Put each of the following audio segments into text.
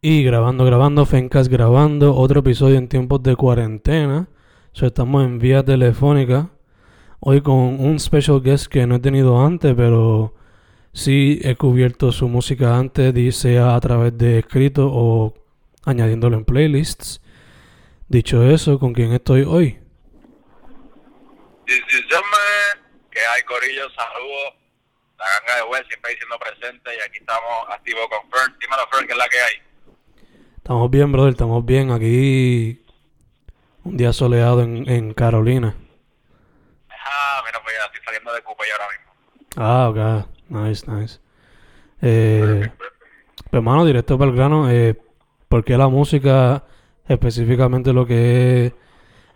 Y grabando, grabando, Fencas grabando otro episodio en tiempos de cuarentena. So, estamos en vía telefónica. Hoy con un special guest que no he tenido antes, pero sí he cubierto su música antes, sea a través de escrito o añadiéndolo en playlists. Dicho eso, ¿con quién estoy hoy? que hay Corillo, saludos. La ganga de web siempre diciendo presente y aquí estamos activos con Fern. Dímelo Fern, ¿qué es la que hay? Estamos bien, brother, estamos bien. Aquí un día soleado en, en Carolina. Ah, mira, pues ya estoy saliendo de Cuba ahora mismo. Ah, ok. Nice, nice. Eh, pues, hermano, directo para el grano. Eh, ¿Por qué la música, específicamente lo que es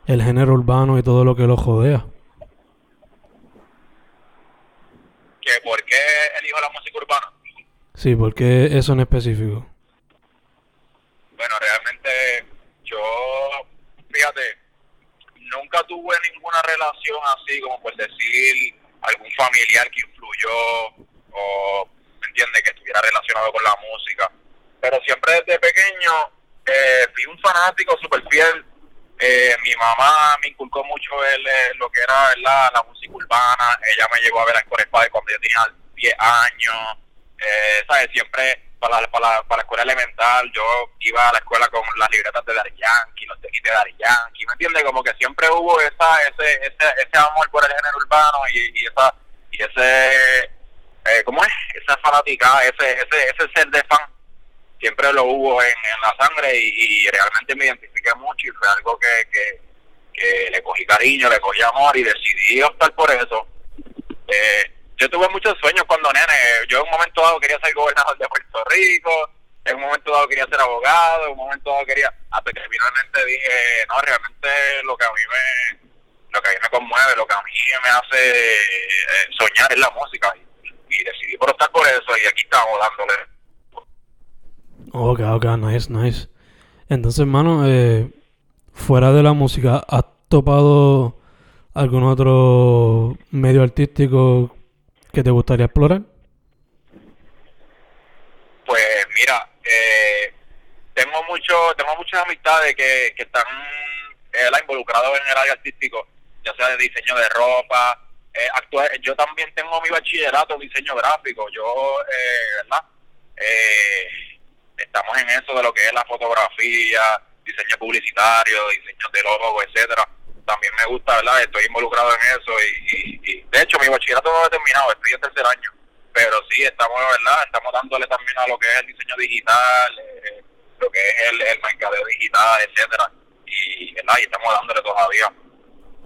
el género urbano y todo lo que lo jodea? ¿Que ¿Por qué elijo la música urbana? Sí, ¿por qué eso en específico? Bueno, realmente yo, fíjate, nunca tuve ninguna relación así como por decir algún familiar que influyó o, ¿me entiende?, que estuviera relacionado con la música. Pero siempre desde pequeño eh, fui un fanático súper fiel. Eh, mi mamá me inculcó mucho el, eh, lo que era ¿verdad? la música urbana. Ella me llevó a ver a Padre cuando yo tenía 10 años. Eh, ¿Sabes? Siempre para, para, para la escuela elemental, yo iba a la escuela con las libretas de Dari Yankee, los tenis de Dari Yankee, ¿me entiendes? Como que siempre hubo esa, ese, ese, ese amor por el género urbano y, y esa y ese, eh, ¿cómo es? Esa fanática, ese, ese, ese ser de fan, siempre lo hubo en, en la sangre y, realmente me identifiqué mucho y fue algo que, que, que le cogí cariño, le cogí amor y decidí optar por eso. Eh, yo tuve muchos sueños cuando nene. Yo en un momento dado quería ser gobernador de Puerto Rico, en un momento dado quería ser abogado, en un momento dado quería... Hasta que finalmente dije, no, realmente lo que a mí me lo que a mí me conmueve, lo que a mí me hace eh, soñar es la música. Y, decidí por estar por eso y aquí estamos dándole. Ok, ok, nice, nice. Entonces, hermano, eh, fuera de la música, ¿has topado algún otro medio artístico que te gustaría explorar? Pues mira, eh, tengo mucho, tengo muchas amistades que, están eh, involucrados en el área artístico, ya sea de diseño de ropa. Eh, actual, yo también tengo mi bachillerato en diseño gráfico. Yo, eh, ¿verdad? Eh, estamos en eso de lo que es la fotografía, diseño publicitario, diseño de logo, etcétera también me gusta, ¿verdad? Estoy involucrado en eso y, y, de hecho mi bachillerato no he terminado, estoy en tercer año, pero sí estamos, ¿verdad? Estamos dándole también a lo que es el diseño digital, eh, lo que es el, el mercadeo digital, etcétera, y, ¿verdad? Y estamos dándole todavía.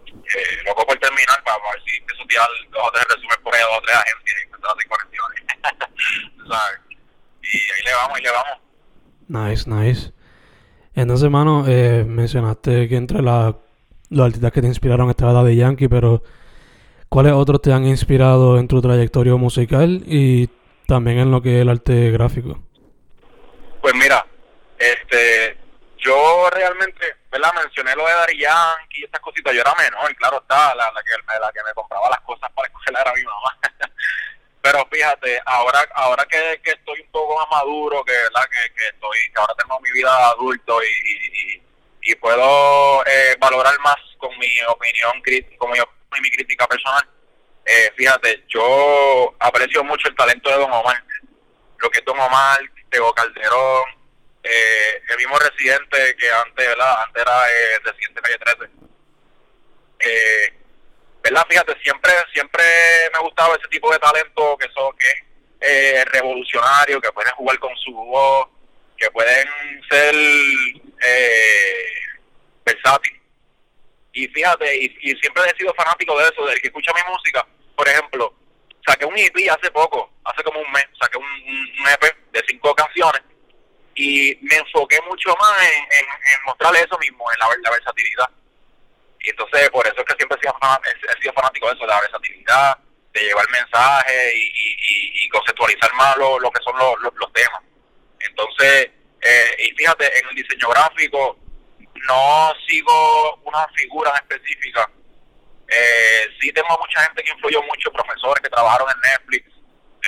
Eh, loco por terminar para, ver si empiezo a tirar dos o tres resúmenes por ahí dos o tres agencias y empezar a hacer conexiones. ¿sabes? Y ahí le vamos, ahí le vamos. Nice, nice. Entonces, hermano, eh, mencionaste que entre la los artistas que te inspiraron estaba de Yankee, pero ¿cuáles otros te han inspirado en tu trayectoria musical y también en lo que es el arte gráfico? Pues mira, este, yo realmente, ¿verdad? Mencioné lo de Dari Yankee y estas cositas, yo era menor, claro está, la, la, que, la que me compraba las cosas para escuela era mi mamá. pero fíjate, ahora ahora que, que, estoy un poco más maduro, que verdad que, que estoy, que ahora tengo mi vida de adulto y puedo eh, valorar más con mi opinión, con mi, mi crítica personal. Eh, fíjate, yo aprecio mucho el talento de Don Omar, lo que es Don Omar, Tego Calderón, eh, el mismo residente que antes, ¿verdad? Antes era eh, residente calle 13. Eh, ¿Verdad? Fíjate, siempre siempre me ha gustado ese tipo de talento que son que eh, revolucionario, que pueden jugar con su voz, que pueden ser eh, versátil. Y fíjate, y, siempre he sido fanático de eso, del que escucha mi música. Por ejemplo, saqué un EP hace poco, hace como un mes, saqué un, EP de cinco canciones y me enfoqué mucho más en, en, mostrarle eso mismo, en la, versatilidad. Y entonces, por eso es que siempre he sido, he sido fanático de eso, de la versatilidad, de llevar mensajes y, y, y, conceptualizar más lo, lo que son los, los temas. Entonces, eh, y fíjate, en el diseño gráfico no sigo una figura específica. Eh, sí tengo mucha gente que influyó mucho, profesores que trabajaron en Netflix,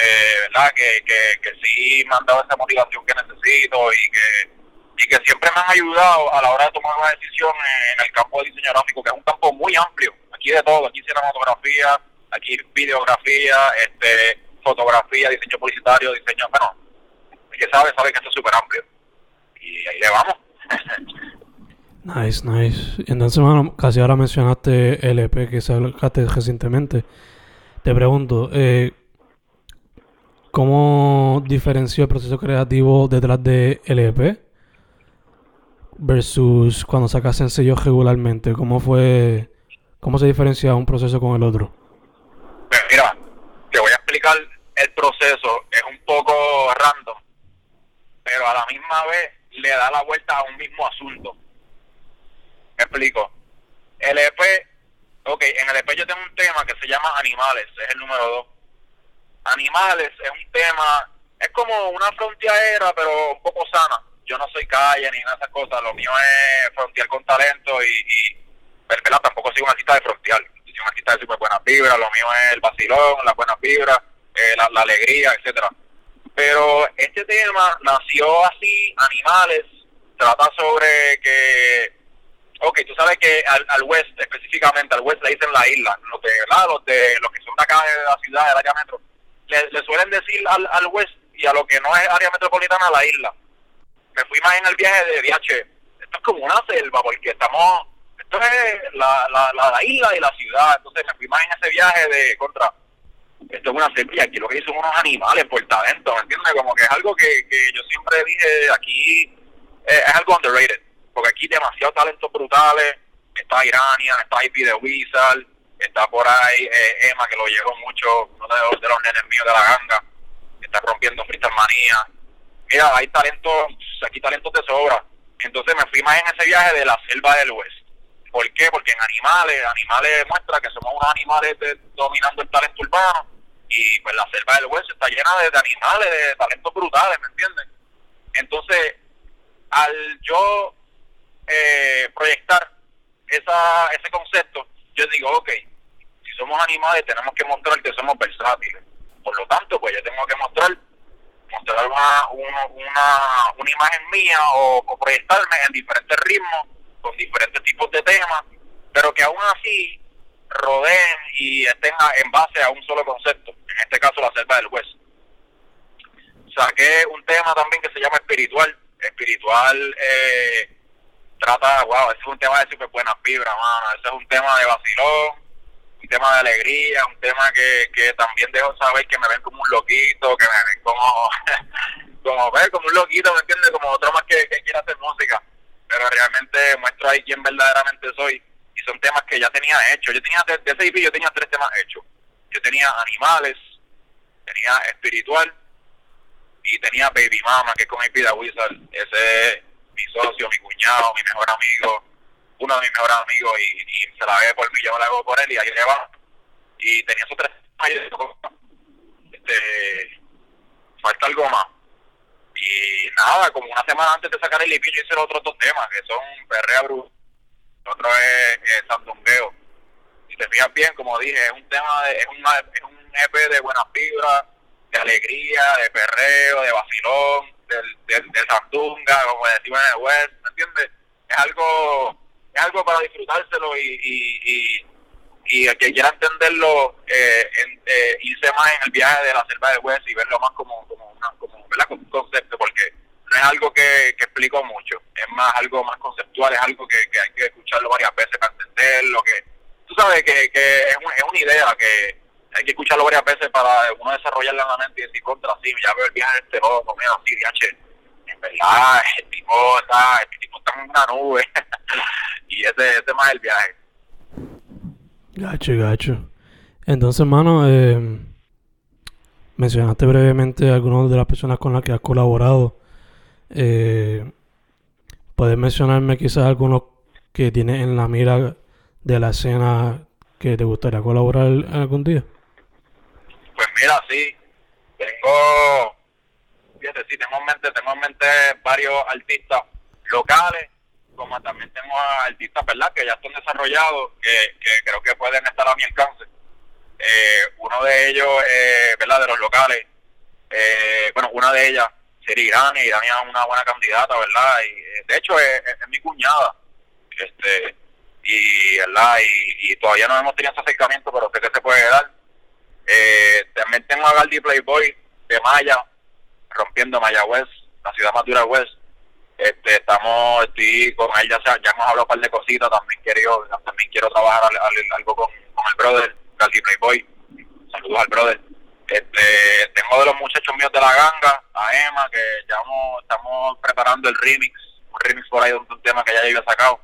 eh, ¿verdad? Que, que, que sí me han dado esa motivación que necesito y que y que siempre me han ayudado a la hora de tomar una decisión en el campo de diseño gráfico, que es un campo muy amplio. Aquí de todo, aquí cinematografía, aquí videografía, este, fotografía, diseño publicitario, diseño, bueno, el que sabe, sabe que esto es súper amplio. Ahí le vamos. Nice, nice. Entonces, bueno, casi ahora mencionaste el EP que sacaste recientemente. Te pregunto, eh, ¿cómo diferenció el proceso creativo detrás de LP versus cuando sacas sencillos regularmente? ¿Cómo fue, cómo se diferencia un proceso con el otro? Pues mira, te voy a explicar el proceso. Es un poco random, pero a la misma vez le da la vuelta a un mismo asunto. Me explico. El EP, ok, en el EP yo tengo un tema que se llama Animales, es el número dos. Animales es un tema, es como una frontera, pero un poco sana. Yo no soy calle ni nada de esas cosas, lo mío es frontear con talento y, y ¿verdad? tampoco soy una artista de frontear, soy una artista de súper buenas vibras, lo mío es el vacilón, las buenas vibras, eh, la alegría, etcétera Pero este tema nació así, Animales, trata sobre que Ok, tú sabes que al, al west, específicamente, al west le dicen la isla. Los de, Los, de, los que son de acá de la ciudad, del área metro, le, suelen decir al, al west y a lo que no es área metropolitana, la isla. Me fui más en el viaje de viaje. Esto es como una selva, porque estamos. Esto es la, la, la, isla y la ciudad. Entonces me fui más en ese viaje de contra. Esto es una y aquí lo que hay son unos animales por talento, ¿me entiendes? Como que es algo que, que yo siempre dije aquí, eh, es algo underrated porque aquí demasiados talentos brutales. Está Irania, está IP de Wizard, está por ahí eh, Emma, que lo llevó mucho, uno de los, de los nenes míos de la ganga, está rompiendo Freestyle Manía. Mira, hay talentos, aquí talentos de sobra. Entonces me fui más en ese viaje de la selva del oeste. ¿Por qué? Porque en animales, animales demuestra que somos unos animales dominando el talento urbano y pues la selva del oeste está llena de, de animales, de talentos brutales, ¿me entiendes? Entonces, al yo eh, proyectar esa, ese concepto, yo digo, ok, si somos animales tenemos que mostrar que somos versátiles. Por lo tanto, pues yo tengo que mostrar mostrar una, una, una, imagen mía o, proyectarme en diferentes ritmos, diferentes tipos de temas, pero que aún así rodeen y estén en base a un solo concepto, en este caso la selva del hueso. Saqué un tema también que se llama espiritual, espiritual eh, trata, wow, ese es un tema de súper buena fibra, mano. Ese es un tema de vacilón, un tema de alegría, un tema que, que también dejo saber que me ven como un loquito, que me ven como, como, ver, como un loquito, ¿me entiendes? Como otro más que, que quiere hacer música. Pero realmente muestro ahí quién verdaderamente soy. Y son temas que ya tenía hechos. Yo tenía, de, ese EP yo tenía tres temas hechos. Yo tenía animales, tenía espiritual y tenía Baby Mama, que es con IP de Wizard. Ese mi socio, mi cuñado, mi mejor amigo, uno de mis mejores amigos, y, se la ve por mí, yo la hago por él, y ahí le va. Y tenía esos tres años, este, falta algo más. Y nada, como una semana antes de sacar el IP, yo hice los otros dos temas, que son Perrea el otro es, es Sandungueo. Si te fijas bien, como dije, es un tema, de, es, una, es un EP de buenas fibras, de alegría, de perreo, de vacilón, del, del, de Sandunga, como decimos en el West, ¿me entiendes? Es algo, es algo para disfrutárselo y, y, y, y el que quiera entenderlo, eh, eh, irse más en el viaje de la selva del West y verlo más como, como, una, como, como un concepto, porque no es algo que, que explico mucho, es más algo más conceptual, es algo que, hay que escucharlo varias veces para entenderlo, que tú sabes que, que es, es una idea que hay que escucharlo varias veces para uno desarrollarla en la mente y decir contra sí, ya veo el viaje de este loco, mira, así, DH, en verdad, el tipo está, el tipo está en una nube, y ese, ese más el viaje. Gacho, gacho. Entonces, hermano, eh, mencionaste brevemente algunas de las personas con las que has colaborado. Eh, ¿Puedes mencionarme quizás algunos que tienes en la mira de la escena que te gustaría colaborar algún día? Pues mira, sí, tengo, fíjate, sí, tengo en mente, tengo en mente varios artistas locales, como también tengo artistas, ¿verdad?, que ya están desarrollados, que, creo que pueden estar a mi alcance. Eh, uno de ellos, eh, ¿verdad? De los locales, eh, bueno, una de ellas sería Irania, Irania es una buena candidata, ¿verdad? Y eh, de hecho es, es mi cuñada, este, y, ¿verdad? Y, y, todavía no hemos tenido ese acercamiento, pero sé que se puede dar. Eh, también tengo a Galdi Playboy de Maya, rompiendo Maya West, la ciudad más dura West. Este, estamos, estoy con él, ya, ya hemos hablado un par de cositas, también quiero, también quiero trabajar al, al, algo con, con, el brother, Galdi Playboy. Saludos al brother. Este, tengo de los muchachos míos de la ganga, a Emma, que ya estamos preparando el remix, un remix por ahí de un, tema que ya había sacado.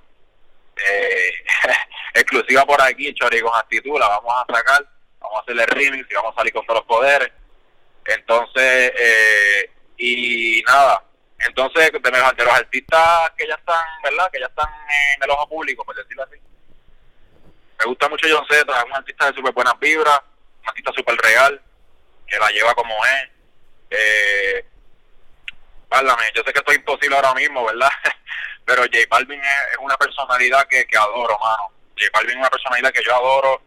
Eh, exclusiva por aquí, Chori con actitud, la vamos a sacar, vamos a hacerle el remix y vamos a salir con todos los poderes. Entonces, eh, y nada, entonces de, los artistas que ya están, ¿verdad? Que ya están en el ojo público, por decirlo así. Me gusta mucho John Z, es un artista de súper buenas vibras, un artista súper real, que la lleva como es. Eh, yo sé que esto es imposible ahora mismo, ¿verdad? Pero J Balvin es, una personalidad que, adoro, mano. J Balvin es una personalidad que yo adoro,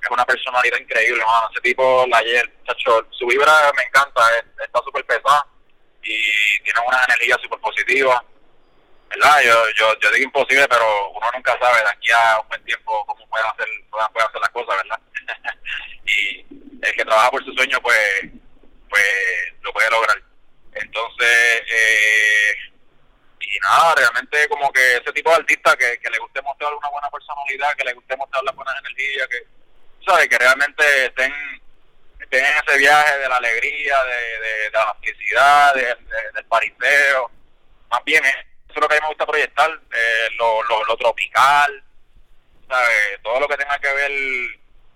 es una personalidad increíble, mano. Ese tipo, la ayer, chacho, su vibra me encanta, es, está súper pesada y tiene una energía súper positiva. ¿Verdad? Yo, yo, yo digo imposible, pero uno nunca sabe de aquí a un buen tiempo cómo puede hacer, puede hacer las cosas, ¿verdad? y el que trabaja por su sueño, pues, pues lo puede lograr. Entonces, eh, y nada, realmente como que ese tipo de artista que, que le guste mostrar una buena personalidad, que le guste mostrar las buenas energías, que, ¿sabes? Que realmente estén, ese viaje de la alegría, de, de, de la felicidad, de, de, del pariseo. Más bien, eso es lo que a mí me gusta proyectar, eh, lo, lo, lo tropical, ¿sabes? Todo lo que tenga que ver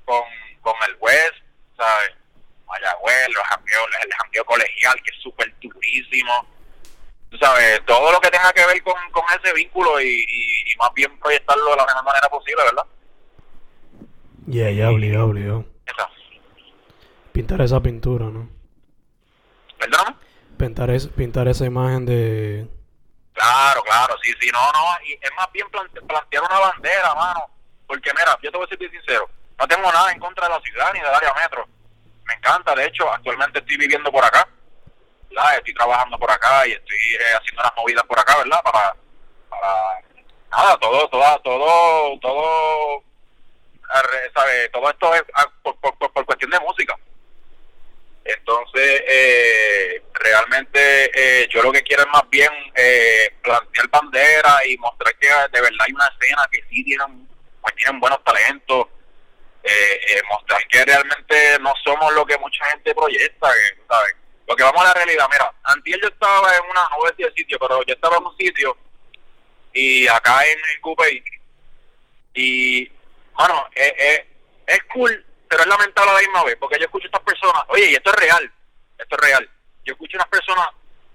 con, con el West, ¿sabes? Mayagüez, los jangueos, el jangueo colegial, que es súper durísimo. Tú sabes, todo lo que tenga que ver con, con ese vínculo y, y, y, más bien proyectarlo de la mejor manera posible, ¿verdad? Ya, yeah, ya, obligado, obligado. Esa. Pintar esa pintura, ¿no? ¿Perdóname? Pintar, es, pintar esa imagen de... Claro, claro, sí, sí, no, no, y es más bien plante, plantear una bandera, mano. Porque mira, yo te voy a ser bien sincero, no tengo nada en contra de la ciudad ni del área metro me encanta, de hecho, actualmente estoy viviendo por acá, ¿verdad? Estoy trabajando por acá y estoy eh, haciendo unas movidas por acá, ¿verdad? Para, para nada, todo, todo, todo, todo, ¿sabe? Todo esto es ah, por, por, por cuestión de música. Entonces, eh, realmente eh, yo lo que quiero es más bien eh, plantear bandera y mostrar que de verdad hay una escena que sí tienen, pues tienen buenos talentos, eh, eh, mostrar que realmente no somos lo que mucha gente proyecta, ¿sabes? Porque vamos a la realidad, mira, antier yo estaba en una, no voy a decir sitio, pero yo estaba en un sitio y acá en el Coupé y, bueno, eh, es cool, pero es lamentable la misma vez, porque yo escucho a estas personas, oye, y esto es real, esto es real, yo escucho a unas personas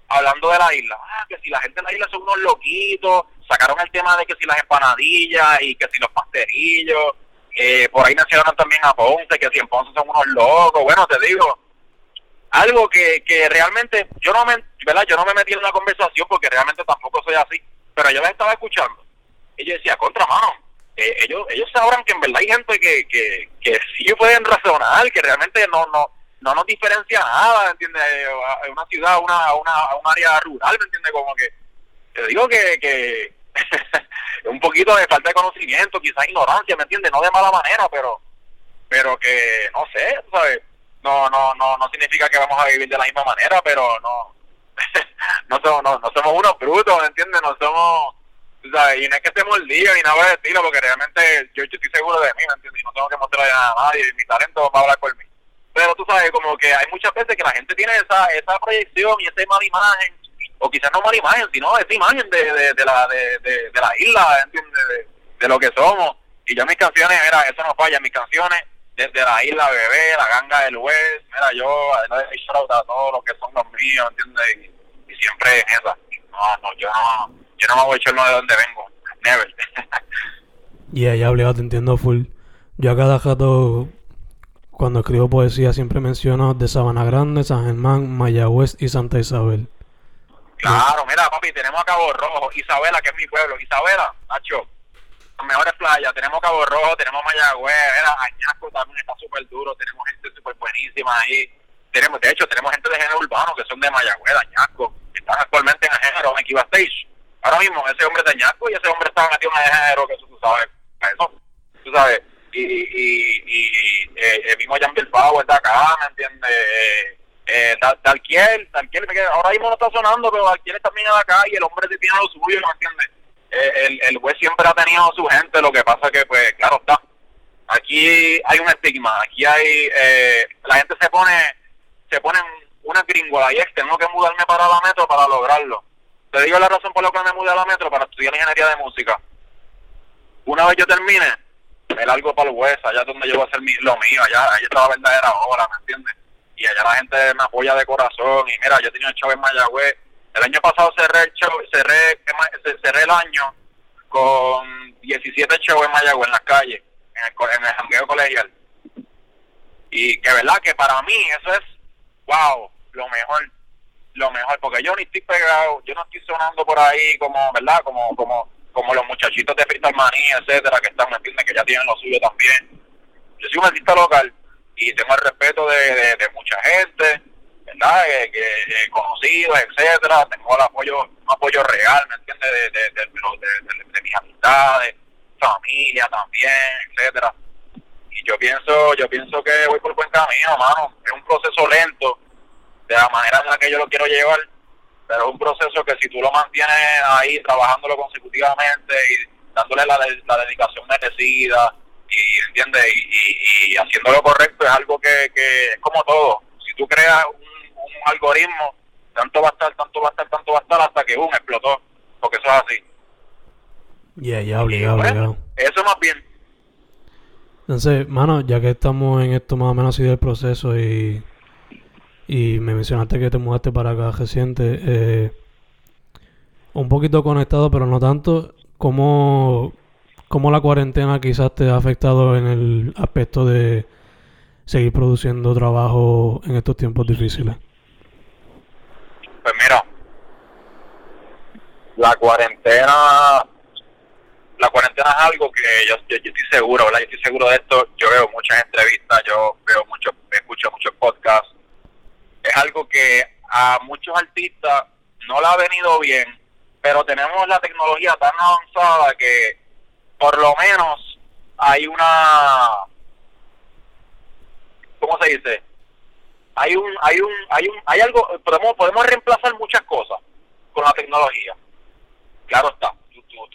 hablando de la isla, ah, que si la gente de la isla son unos loquitos, sacaron el tema de que si las empanadillas y que si los pasterillos, eh, por ahí mencionaron también a Ponce, que si en Ponce son unos locos. Bueno, te digo, algo que, que realmente yo no me, ¿verdad? Yo no me metí en una conversación porque realmente tampoco soy así, pero yo les estaba escuchando y yo decía, contra mano, eh, ellos ellos sabrán que en verdad hay gente que, que, que sí pueden razonar, que realmente no no no nos diferencia nada, ¿entiendes? En una ciudad, una, una, un área rural, ¿me entiendes? Como que, te digo que, que un poquito de falta de conocimiento, quizás ignorancia, ¿me entiendes? No de mala manera, pero pero que, no sé, ¿sabes? No, no, no, no significa que vamos a vivir de la misma manera, pero no, no, somos, no, no somos unos brutos, ¿me entiendes? No somos, Y no es que estemos el día ni nada de estilo, porque realmente yo, yo estoy seguro de mí, ¿me entiendes? Y no tengo que mostrarle a nadie, mi talento va a hablar por mí. Pero tú sabes, como que hay muchas veces que la gente tiene esa, esa proyección y esa mala imagen o quizás no mala imagen, sino esa imagen de, de, la de, de, la isla, ¿entiendes? De, lo que somos. Y yo mis canciones, era eso no falla, mis canciones desde la isla Bebé, la ganga del West, mira, yo a todos los que son los míos, ¿entiendes? Y, y, siempre en esa. No, no, yo no, yo no me voy a echar de donde vengo, never. Y yeah, ya obligado, te entiendo full. Yo a cada rato, cuando escribo poesía, siempre menciono de Sabana Grande, San Germán, Mayagüez y Santa Isabel. Claro, mira, papi, tenemos a Cabo Rojo, Isabela, que es mi pueblo. Isabela, Nacho, las mejores playas. Tenemos Cabo Rojo, tenemos Mayagüez, era Añasco también está súper duro. Tenemos gente súper buenísima ahí. Tenemos, de hecho, tenemos gente de género urbano que son de Mayagüez, Añasco, que están actualmente género, en Kiva Stage. Ahora mismo, ese hombre Añasco y ese hombre está metido en el género, que eso tú sabes, eso, tú sabes. Y, y, y, eh, el mismo Jan Bilbao está acá, ¿me entiendes? Eh, eh, Dalquiel, Dalquiel, ahora mismo no está sonando, pero Dalquiel también de acá y el hombre tiene lo suyo, ¿me entiendes? Eh, el, el juez siempre ha tenido su gente, lo que pasa que, pues, claro está. Aquí hay un estigma, aquí hay, eh, la gente se pone, se pone una gringola y es, tengo que mudarme para la metro para lograrlo. Te digo la razón por la que me mudé a la metro para estudiar ingeniería de música. Una vez yo termine, me largo para el juez, allá donde yo voy a hacer mi, lo mío, allá, allá está la verdadera hora, ¿me entiendes? Y allá la gente me apoya de corazón, y mira, yo tenido el show en Mayagüez, el año pasado cerré el show, cerré, cerré el año con 17 shows en Mayagüez en las calles, en el, en el jangueo colegial. Y que verdad que para mí eso es, wow, lo mejor, lo mejor, porque yo ni estoy pegado, yo no estoy sonando por ahí como, ¿verdad? Como, como, como los muchachitos de Freestyle Manía, etcétera, que están, ¿me entiendes? Que ya tienen lo suyo también. Yo soy un artista local y tengo el respeto de, de mucha gente ¿verdad? Eh, eh, conocidos, etcétera, tengo el apoyo, un apoyo real, ¿me entiendes? De, de, de, de, mis amistades, familia también, etcétera. Y yo pienso, yo pienso que voy por buen camino, mano. Es un proceso lento, de la manera en la que yo lo quiero llevar, pero es un proceso que si tú lo mantienes ahí, trabajándolo consecutivamente y dándole la, la dedicación merecida, y entiendes y, y, haciendo lo correcto es algo que, que es como todo si tú creas un un algoritmo, tanto va a estar, tanto va a estar, tanto va a estar hasta que un explotó, porque eso es así. Ya, ya, obligado, obligado. Eso más bien. Entonces, mano, ya que estamos en esto más o menos así del proceso y, y me mencionaste que te mudaste para acá reciente, eh, un poquito conectado, pero no tanto, ¿cómo, ¿cómo la cuarentena quizás te ha afectado en el aspecto de seguir produciendo trabajo en estos tiempos difíciles? Pues mira, la cuarentena, la cuarentena es algo que yo, estoy seguro, ¿verdad? Yo estoy seguro de esto. Yo veo muchas entrevistas, yo veo muchos, escucho muchos podcasts. Es algo que a muchos artistas no le ha venido bien, pero tenemos la tecnología tan avanzada que por lo menos hay una, ¿cómo se dice? hay un, hay un, hay un, hay algo, podemos, podemos reemplazar muchas cosas con la tecnología. Claro está.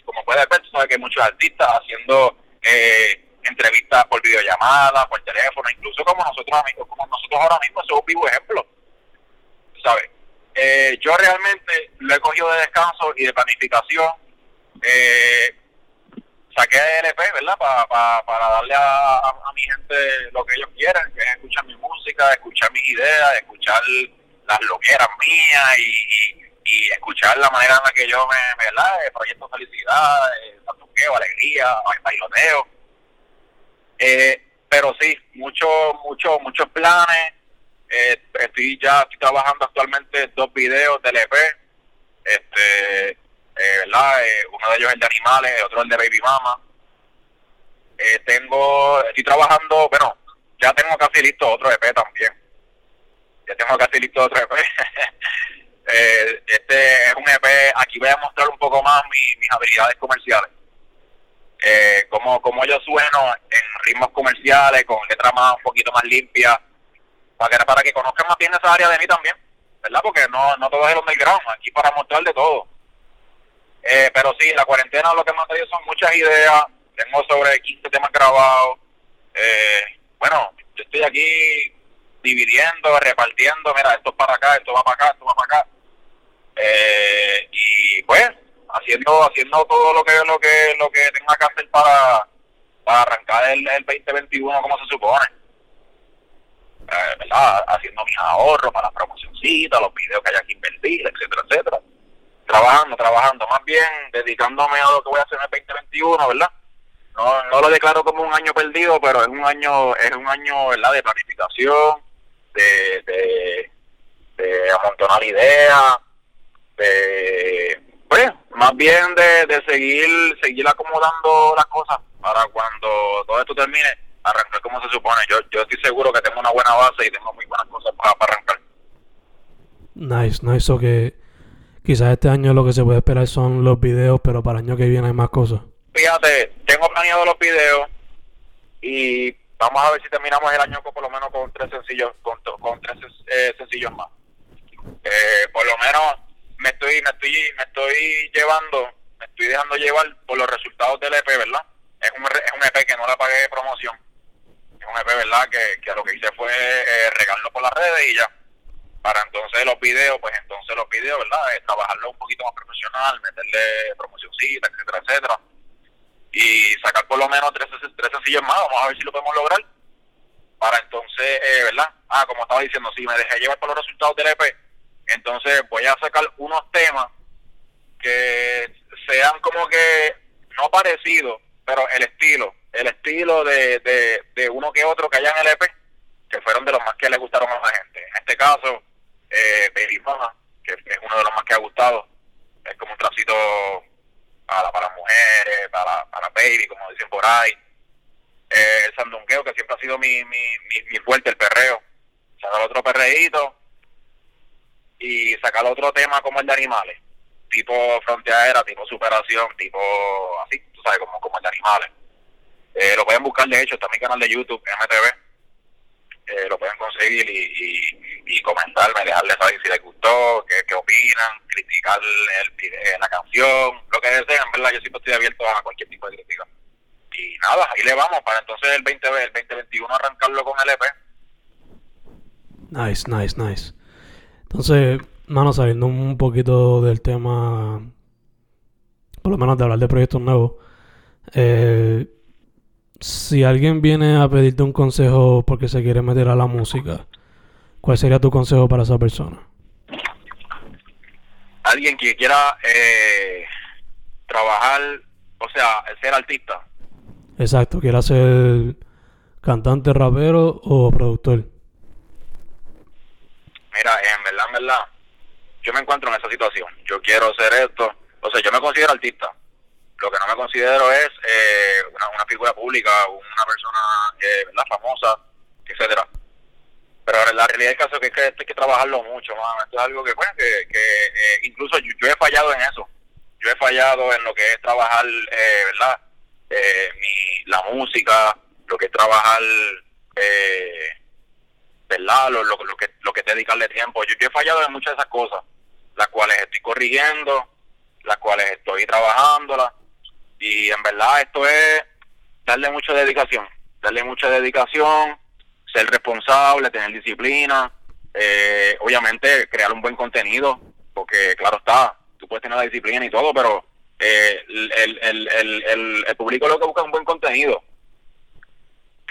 como puedes ver, tú sabes que hay muchos artistas haciendo eh, entrevistas por videollamada, por teléfono, incluso como nosotros como nosotros ahora mismo, somos un vivo ejemplo. ¿Sabes? Eh, yo realmente lo he cogido de descanso y de planificación. Eh, saqué LP, ¿verdad? para darle a, mi gente lo que ellos quieran, que es escuchar mi música, escuchar mis ideas, escuchar las loqueras mías y, y, escuchar la manera en la que yo me, ¿verdad? Proyecto felicidad, tatuqueo, alegría, bailoteo. Eh, pero sí, muchos muchos muchos planes. Eh, estoy ya estoy trabajando actualmente dos videos del EP. Este, eh, ¿verdad? Eh, uno de ellos es el de animales, otro el de Baby Mama. Eh, tengo, estoy trabajando, bueno, ya tengo casi listo otro EP también. Ya tengo casi listo otro EP. este es un EP, aquí voy a mostrar un poco más mis habilidades comerciales. Eh, como, como yo sueno en ritmos comerciales, con letras más un poquito más limpias, para que, para que conozcan más bien esa área de mí también, ¿verdad? Porque no, no todo es el underground, aquí para mostrar de todo. Eh, pero sí, la cuarentena lo que me ha traído son muchas ideas. Tengo sobre 15 temas grabados. Eh, bueno, yo estoy aquí dividiendo, repartiendo. Mira, esto es para acá, esto va para acá, esto va para acá. Eh, y pues, haciendo haciendo todo lo que lo que lo que tenga que hacer para, para arrancar el, el 2021 como se supone. ¿Verdad? Haciendo mis ahorros para la promocioncita, los videos que haya que invertir, etcétera, etcétera trabajando, trabajando, más bien dedicándome a lo que voy a hacer en el 2021, ¿verdad? No, no lo declaro como un año perdido, pero es un año, es un año, ¿verdad? De planificación, de, de, amontonar ideas, de, pues, más más bien de, de seguir seguir acomodando las cosas para cuando todo esto termine, arrancar como se supone. Yo, yo estoy seguro que tengo una buena base y tengo muy buenas cosas para, arrancar. Nice, nice. So que quizás este año lo que se puede esperar son los videos, pero para el año que viene hay más cosas. Fíjate, tengo planeado los videos y vamos a ver si terminamos el año con por lo menos con tres sencillos, con, con tres eh, sencillos más. Eh, por lo menos me estoy, me estoy, me estoy llevando, me estoy dejando llevar por los resultados del EP, ¿verdad? Es un, es un EP que no le pagué promoción. Un EP, ¿verdad? Que, que lo que hice fue eh, regarlo por las redes y ya. Para entonces los videos, pues entonces los videos, ¿verdad? Es trabajarlo un poquito más profesional, meterle promocioncita, etcétera, etcétera. Y sacar por lo menos tres, tres sencillos más, vamos a ver si lo podemos lograr. Para entonces, eh, ¿verdad? Ah, como estaba diciendo, si me dejé llevar por los resultados del EP, entonces voy a sacar unos temas que sean como que no parecidos, pero el estilo, el estilo de, de, uno que otro que haya en el EP, que fueron de los más que le gustaron a la gente. En este caso, eh, Baby Mama, que es uno de los más que ha gustado, es como un tracito para, para mujeres, para, para baby, como dicen por ahí. Eh, el sandungueo, que siempre ha sido mi, mi, mi, fuerte, el perreo. Sacar otro perreíto y sacar otro tema como el de animales, tipo frontera, tipo superación, tipo así, tú sabes, como, como el de animales. Eh, lo pueden buscar, de hecho, está mi canal de YouTube, MTV. Eh, lo pueden conseguir y, y, y, comentarme, dejarles saber si les gustó, qué, qué opinan, criticar el, eh, la canción, lo que deseen, ¿verdad? Yo siempre estoy abierto a cualquier tipo de crítica. Y nada, ahí le vamos para entonces el 20, el 2021 arrancarlo con el EP. Nice, nice, nice. Entonces, mano, sabiendo un poquito del tema, por lo menos de hablar de proyectos nuevos, eh, si alguien viene a pedirte un consejo porque se quiere meter a la música, ¿cuál sería tu consejo para esa persona? Alguien que quiera eh, trabajar, o sea, ser artista. Exacto, quiera ser cantante, rapero o productor. Mira, en verdad, en verdad, yo me encuentro en esa situación. Yo quiero hacer esto. O sea, yo me considero artista. Lo que no me considero es eh, una, una, figura pública, una persona eh, ¿verdad? famosa, etcétera. Pero la realidad es que hay que, trabajarlo mucho, más. Esto es algo que, bueno, que, que eh, incluso yo, he fallado en eso. Yo he fallado en lo que es trabajar, eh, ¿verdad? Eh, mi, la música, lo que es trabajar eh, ¿verdad? Lo, que, lo que dedicarle tiempo. Yo, he fallado en muchas de esas cosas, las cuales estoy corrigiendo, las cuales estoy trabajándolas. Y en verdad esto es darle mucha dedicación, darle mucha dedicación, ser responsable, tener disciplina, eh, obviamente crear un buen contenido, porque claro está, tú puedes tener la disciplina y todo, pero eh, el, el, el, el, público lo que busca es un buen contenido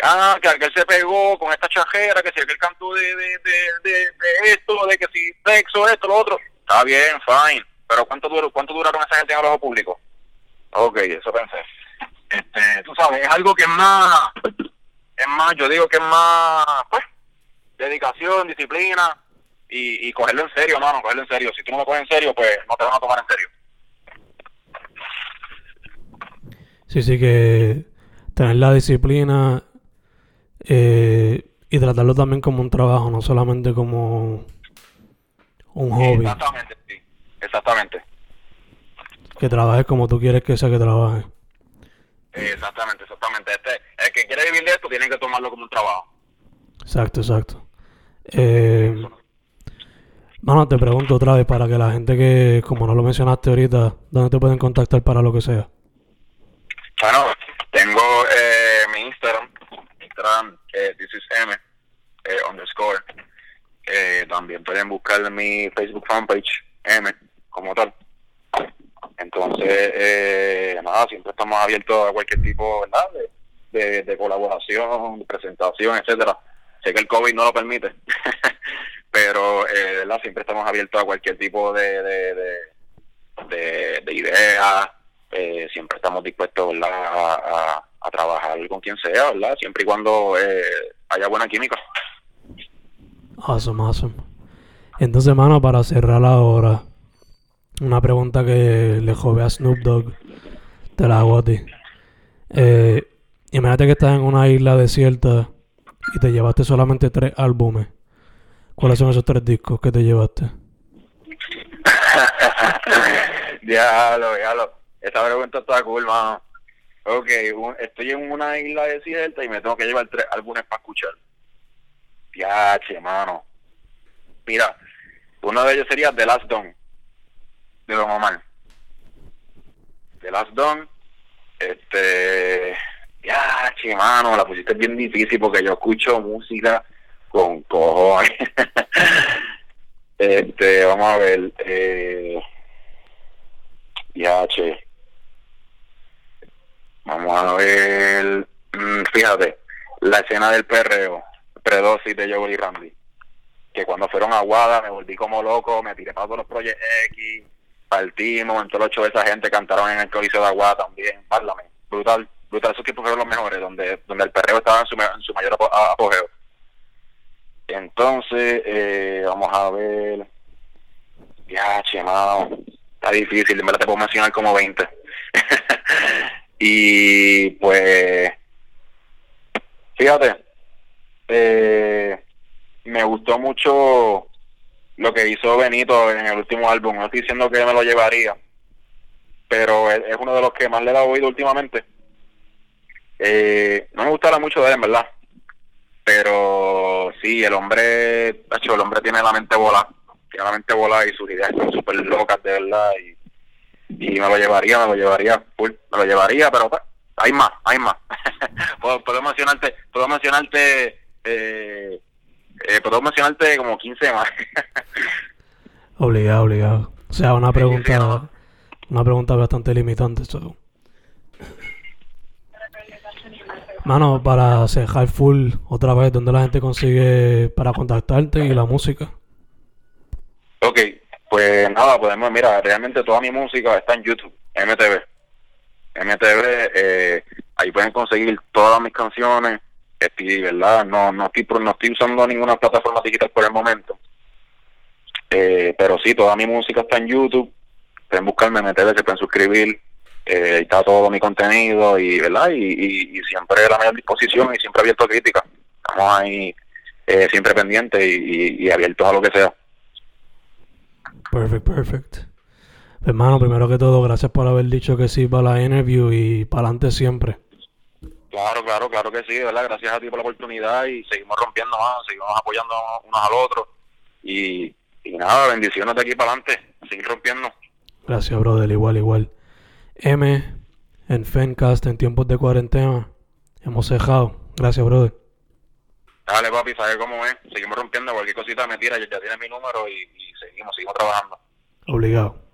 ah, que él se pegó con esta chajera, que si él cantó de, de, de, de, esto, de que si sexo, esto, lo otro. Está bien, fine. Pero ¿cuánto, duró, cuánto duraron esa gente en el ojo público? Ok, eso pensé. Este, tú sabes, es algo que es más, es más, yo digo que es más, pues, dedicación, disciplina y, y cogerlo en serio, no, no, cogerlo en serio. Si tú no lo coges en serio, pues no te van a tomar en serio. Sí, sí, que tener la disciplina eh, y tratarlo también como un trabajo, no solamente como un hobby. Exactamente, sí. Exactamente. Que trabajes como tú quieres que sea que trabaje. Exactamente, exactamente. Este, el que quiere vivir de esto tiene que tomarlo como un trabajo. Exacto, exacto. Eh, Mano, te pregunto otra vez para que la gente que, como no lo mencionaste ahorita, ¿dónde te pueden contactar para lo que sea? Bueno, tengo eh, mi Instagram, Instagram, eh, this is M, eh, underscore. Eh, también pueden buscar mi Facebook fanpage, M, como tal. Entonces, eh, nada, siempre estamos abiertos a cualquier tipo, ¿verdad? De, de, colaboración, de presentación, etcétera. Sé que el COVID no lo permite, pero, eh, ¿verdad? Siempre estamos abiertos a cualquier tipo de, de, de, de, idea. Eh, siempre estamos dispuestos, a a trabajar con quien sea, ¿verdad? Siempre y cuando eh, haya buena química. Awesome, awesome. Entonces, mano, para cerrar ahora, Una pregunta que le jove a Snoop Dogg. Te la hago a ti. Eh, imagínate que estás en una isla desierta y te llevaste solamente tres álbumes. ¿Cuáles son esos tres discos que te llevaste? diablo, diablo. Esta pregunta está cool, mano. Ok, estoy en una isla desierta y me tengo que llevar tres álbumes para escuchar. Piache, mano. Mira, uno de ellos sería The Last Dawn, de Don Omar. The Last Dawn, este, piache, mano, la pusiste bien difícil porque yo escucho música con cojones. este, vamos a ver, eh, piache. Vamos a ver, mm, fíjate, la escena del perreo, predosis de Joel y Randy. Que cuando fueron a Guada me volví como loco, me tiré para todos los proyectos X, partimos, en todos los shows esa gente cantaron en el Coliseo de Aguada también, Párlame, brutal, brutal, esos tiempos fueron los mejores, donde, donde el perreo estaba en su, en su mayor apogeo. Entonces, eh, vamos a ver, ya, chemado, está difícil, en verdad te puedo mencionar como 20. Y pues, fíjate, eh, me gustó mucho lo que hizo Benito en el último álbum. No estoy diciendo que me lo llevaría, pero es, uno de los que más le he dado oído últimamente. Eh, no me gustara mucho de él, en verdad. Pero sí, el hombre, hecho, el hombre tiene la mente volada. Tiene la mente volada y sus ideas son súper locas, de verdad. Y y me lo llevaría, me lo llevaría, me lo llevaría, pero pues, hay más, hay más. puedo, mencionarte, puedo mencionarte, eh, eh, puedo mencionarte como 15 más. obligado, obligado. O sea, una pregunta, una pregunta bastante limitante. Eso. Mano, para cejar full otra vez, ¿dónde la gente consigue para contactarte y la música? Ok, pues nada, podemos, mira, realmente toda mi música está en YouTube, MTV. MTV, eh, ahí pueden conseguir todas mis canciones, estoy, ¿verdad? No, no, estoy, no estoy usando ninguna plataforma digital por el momento. Eh, pero sí, toda mi música está en YouTube. Pueden buscarme MTV, se pueden suscribir. Eh, está todo mi contenido y, ¿verdad? Y, y, siempre a la mayor disposición y siempre abierto a crítica. Estamos ahí eh, siempre pendientes y, y abiertos a lo que sea. Perfect, perfect. Hermano, primero que todo, gracias por haber dicho que sí para la interview y para adelante siempre. Claro, claro, claro que sí, ¿verdad? Gracias a ti por la oportunidad y seguimos rompiendo más, seguimos apoyando unos al otro. Y, y nada, bendiciones de aquí para adelante, seguir rompiendo. Gracias, brother, igual, igual. M, en Fencast, en tiempos de cuarentena, hemos cejado. Gracias, brother. Dale, papi, sabes cómo es. Seguimos rompiendo cualquier cosita me tira, ya tienes mi número y seguimos, seguimos trabajando. Obligado.